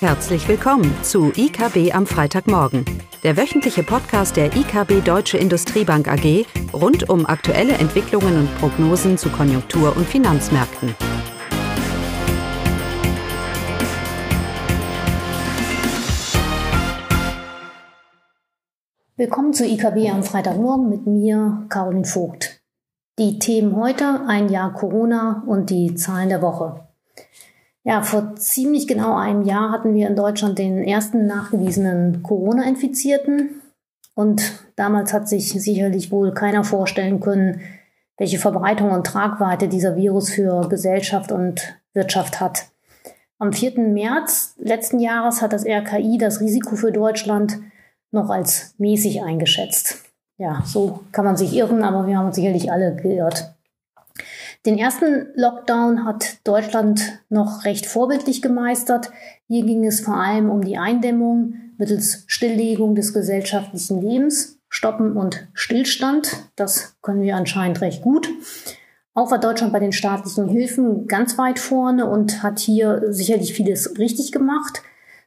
Herzlich willkommen zu IKB am Freitagmorgen, der wöchentliche Podcast der IKB Deutsche Industriebank AG rund um aktuelle Entwicklungen und Prognosen zu Konjunktur- und Finanzmärkten. Willkommen zu IKB am Freitagmorgen mit mir, Caroline Vogt. Die Themen heute, ein Jahr Corona und die Zahlen der Woche. Ja, vor ziemlich genau einem Jahr hatten wir in Deutschland den ersten nachgewiesenen Corona-Infizierten. Und damals hat sich sicherlich wohl keiner vorstellen können, welche Verbreitung und Tragweite dieser Virus für Gesellschaft und Wirtschaft hat. Am 4. März letzten Jahres hat das RKI das Risiko für Deutschland noch als mäßig eingeschätzt. Ja, so kann man sich irren, aber wir haben uns sicherlich alle geirrt. Den ersten Lockdown hat Deutschland noch recht vorbildlich gemeistert. Hier ging es vor allem um die Eindämmung mittels Stilllegung des gesellschaftlichen Lebens, Stoppen und Stillstand. Das können wir anscheinend recht gut. Auch war Deutschland bei den staatlichen Hilfen ganz weit vorne und hat hier sicherlich vieles richtig gemacht.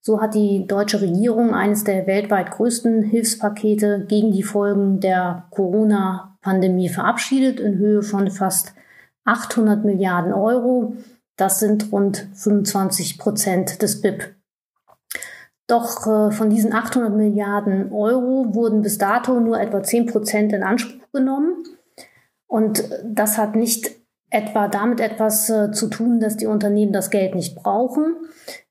So hat die deutsche Regierung eines der weltweit größten Hilfspakete gegen die Folgen der Corona-Pandemie verabschiedet in Höhe von fast 800 Milliarden Euro. Das sind rund 25 Prozent des BIP. Doch äh, von diesen 800 Milliarden Euro wurden bis dato nur etwa 10 Prozent in Anspruch genommen. Und das hat nicht etwa damit etwas äh, zu tun, dass die Unternehmen das Geld nicht brauchen.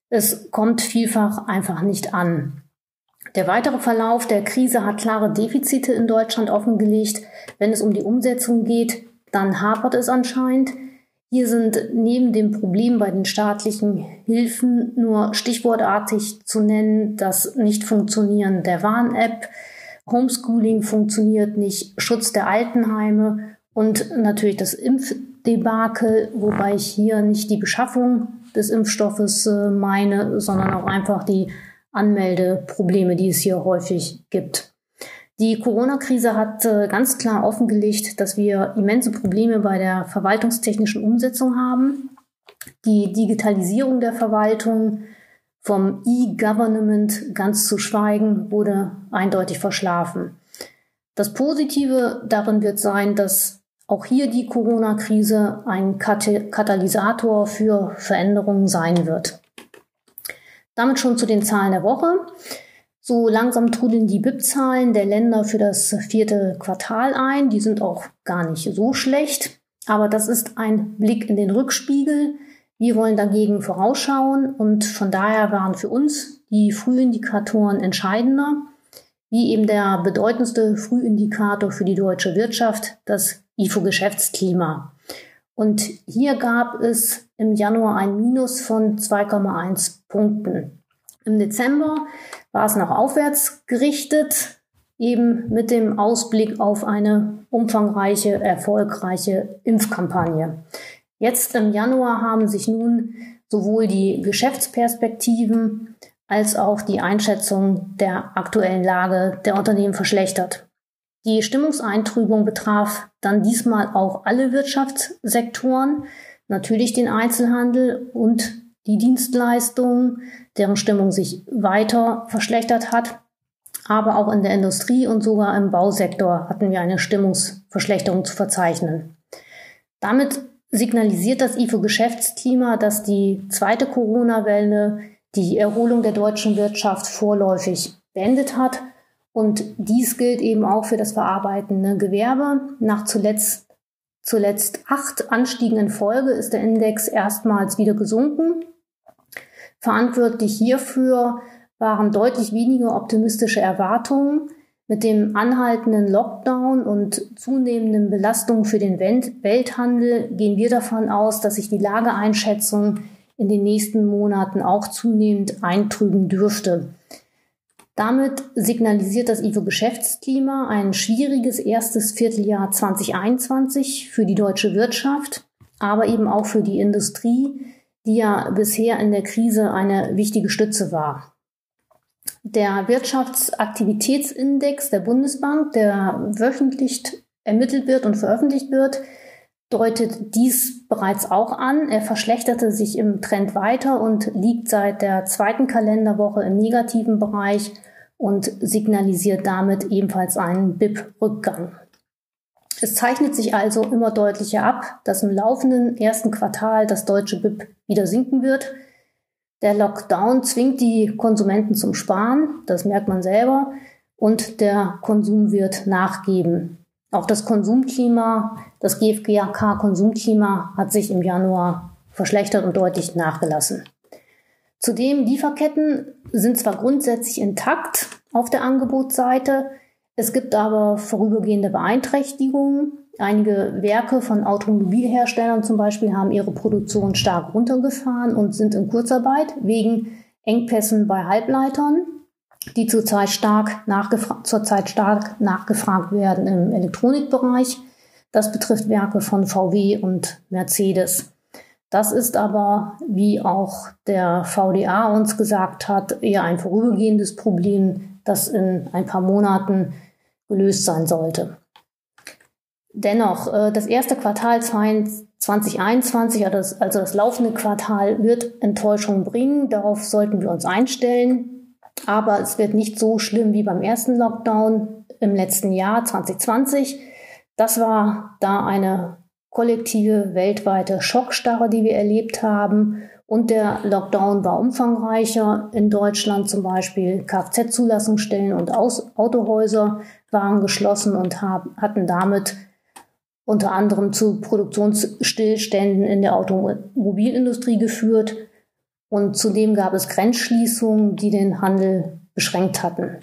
Es kommt vielfach einfach nicht an. Der weitere Verlauf der Krise hat klare Defizite in Deutschland offengelegt, wenn es um die Umsetzung geht dann hapert es anscheinend. Hier sind neben dem Problem bei den staatlichen Hilfen nur stichwortartig zu nennen, das Nicht-Funktionieren der Warn-App, Homeschooling funktioniert nicht, Schutz der Altenheime und natürlich das Impfdebakel, wobei ich hier nicht die Beschaffung des Impfstoffes äh, meine, sondern auch einfach die Anmeldeprobleme, die es hier häufig gibt. Die Corona-Krise hat äh, ganz klar offengelegt, dass wir immense Probleme bei der verwaltungstechnischen Umsetzung haben. Die Digitalisierung der Verwaltung vom E-Government ganz zu schweigen wurde eindeutig verschlafen. Das Positive darin wird sein, dass auch hier die Corona-Krise ein Katalysator für Veränderungen sein wird. Damit schon zu den Zahlen der Woche. So langsam trudeln die BIP-Zahlen der Länder für das vierte Quartal ein. Die sind auch gar nicht so schlecht. Aber das ist ein Blick in den Rückspiegel. Wir wollen dagegen vorausschauen und von daher waren für uns die Frühindikatoren entscheidender, wie eben der bedeutendste Frühindikator für die deutsche Wirtschaft, das IFO-Geschäftsklima. Und hier gab es im Januar ein Minus von 2,1 Punkten. Im Dezember war es noch aufwärts gerichtet, eben mit dem Ausblick auf eine umfangreiche, erfolgreiche Impfkampagne. Jetzt im Januar haben sich nun sowohl die Geschäftsperspektiven als auch die Einschätzung der aktuellen Lage der Unternehmen verschlechtert. Die Stimmungseintrübung betraf dann diesmal auch alle Wirtschaftssektoren, natürlich den Einzelhandel und die Dienstleistungen, deren Stimmung sich weiter verschlechtert hat. Aber auch in der Industrie und sogar im Bausektor hatten wir eine Stimmungsverschlechterung zu verzeichnen. Damit signalisiert das IFO-Geschäftsklima, dass die zweite Corona-Welle die Erholung der deutschen Wirtschaft vorläufig beendet hat. Und dies gilt eben auch für das verarbeitende Gewerbe. Nach zuletzt, zuletzt acht Anstiegen in Folge ist der Index erstmals wieder gesunken. Verantwortlich hierfür waren deutlich weniger optimistische Erwartungen. Mit dem anhaltenden Lockdown und zunehmenden Belastungen für den Welthandel gehen wir davon aus, dass sich die Lageeinschätzung in den nächsten Monaten auch zunehmend eintrüben dürfte. Damit signalisiert das IFO-Geschäftsklima ein schwieriges erstes Vierteljahr 2021 für die deutsche Wirtschaft, aber eben auch für die Industrie, die ja bisher in der Krise eine wichtige Stütze war. Der Wirtschaftsaktivitätsindex der Bundesbank, der wöchentlich ermittelt wird und veröffentlicht wird, deutet dies bereits auch an. Er verschlechterte sich im Trend weiter und liegt seit der zweiten Kalenderwoche im negativen Bereich und signalisiert damit ebenfalls einen BIP-Rückgang. Es zeichnet sich also immer deutlicher ab, dass im laufenden ersten Quartal das deutsche BIP wieder sinken wird. Der Lockdown zwingt die Konsumenten zum Sparen, das merkt man selber, und der Konsum wird nachgeben. Auch das Konsumklima, das GfGK-Konsumklima hat sich im Januar verschlechtert und deutlich nachgelassen. Zudem Lieferketten sind zwar grundsätzlich intakt auf der Angebotsseite, es gibt aber vorübergehende Beeinträchtigungen. Einige Werke von Automobilherstellern zum Beispiel haben ihre Produktion stark runtergefahren und sind in Kurzarbeit wegen Engpässen bei Halbleitern die zurzeit stark, zurzeit stark nachgefragt werden im Elektronikbereich. Das betrifft Werke von VW und Mercedes. Das ist aber, wie auch der VDA uns gesagt hat, eher ein vorübergehendes Problem, das in ein paar Monaten gelöst sein sollte. Dennoch, äh, das erste Quartal 2021, also, also das laufende Quartal, wird Enttäuschung bringen. Darauf sollten wir uns einstellen. Aber es wird nicht so schlimm wie beim ersten Lockdown im letzten Jahr 2020. Das war da eine kollektive weltweite Schockstarre, die wir erlebt haben. Und der Lockdown war umfangreicher. In Deutschland zum Beispiel Kfz-Zulassungsstellen und Autohäuser waren geschlossen und haben, hatten damit unter anderem zu Produktionsstillständen in der Automobilindustrie geführt. Und zudem gab es Grenzschließungen, die den Handel beschränkt hatten.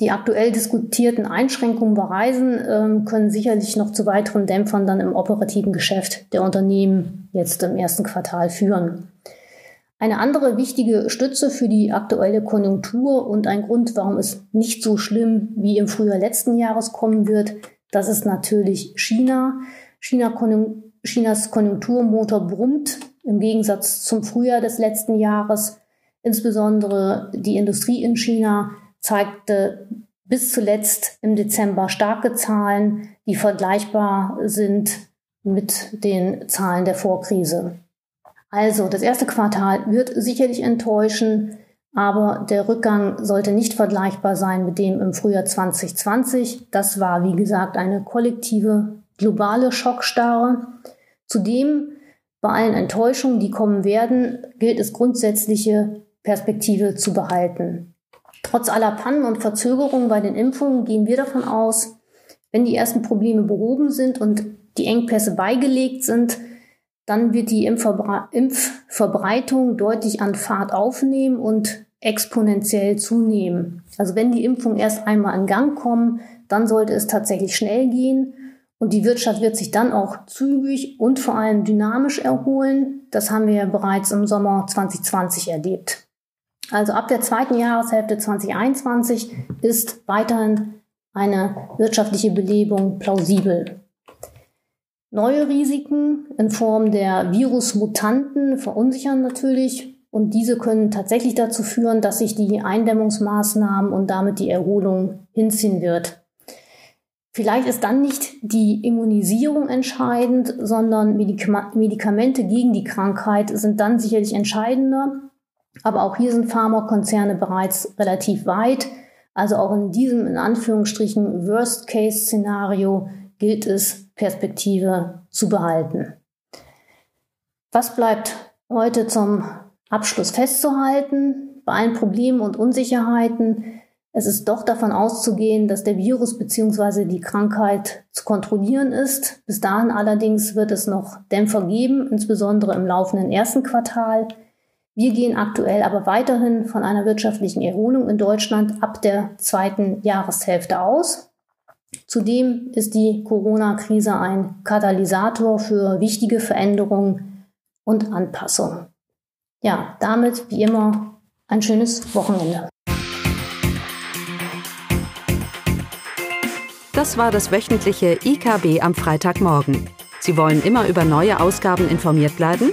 Die aktuell diskutierten Einschränkungen bei Reisen äh, können sicherlich noch zu weiteren Dämpfern dann im operativen Geschäft der Unternehmen jetzt im ersten Quartal führen. Eine andere wichtige Stütze für die aktuelle Konjunktur und ein Grund, warum es nicht so schlimm wie im Frühjahr letzten Jahres kommen wird, das ist natürlich China. China Konjun Chinas Konjunkturmotor brummt im Gegensatz zum Frühjahr des letzten Jahres. Insbesondere die Industrie in China zeigte bis zuletzt im Dezember starke Zahlen, die vergleichbar sind mit den Zahlen der Vorkrise. Also das erste Quartal wird sicherlich enttäuschen, aber der Rückgang sollte nicht vergleichbar sein mit dem im Frühjahr 2020. Das war, wie gesagt, eine kollektive globale Schockstarre. Zudem bei allen Enttäuschungen, die kommen werden, gilt es grundsätzliche Perspektive zu behalten. Trotz aller Pannen und Verzögerungen bei den Impfungen gehen wir davon aus, wenn die ersten Probleme behoben sind und die Engpässe beigelegt sind, dann wird die Impfverbre Impfverbreitung deutlich an Fahrt aufnehmen und exponentiell zunehmen. Also wenn die Impfungen erst einmal in Gang kommen, dann sollte es tatsächlich schnell gehen und die Wirtschaft wird sich dann auch zügig und vor allem dynamisch erholen. Das haben wir ja bereits im Sommer 2020 erlebt. Also ab der zweiten Jahreshälfte 2021 ist weiterhin eine wirtschaftliche Belebung plausibel. Neue Risiken in Form der Virusmutanten verunsichern natürlich und diese können tatsächlich dazu führen, dass sich die Eindämmungsmaßnahmen und damit die Erholung hinziehen wird. Vielleicht ist dann nicht die Immunisierung entscheidend, sondern Medikamente gegen die Krankheit sind dann sicherlich entscheidender. Aber auch hier sind Pharmakonzerne bereits relativ weit. Also auch in diesem in Anführungsstrichen Worst-Case-Szenario gilt es, Perspektive zu behalten. Was bleibt heute zum Abschluss festzuhalten? Bei allen Problemen und Unsicherheiten es ist doch davon auszugehen, dass der Virus bzw. die Krankheit zu kontrollieren ist. Bis dahin allerdings wird es noch Dämpfer geben, insbesondere im laufenden ersten Quartal. Wir gehen aktuell aber weiterhin von einer wirtschaftlichen Erholung in Deutschland ab der zweiten Jahreshälfte aus. Zudem ist die Corona-Krise ein Katalysator für wichtige Veränderungen und Anpassungen. Ja, damit wie immer ein schönes Wochenende. Das war das wöchentliche IKB am Freitagmorgen. Sie wollen immer über neue Ausgaben informiert bleiben?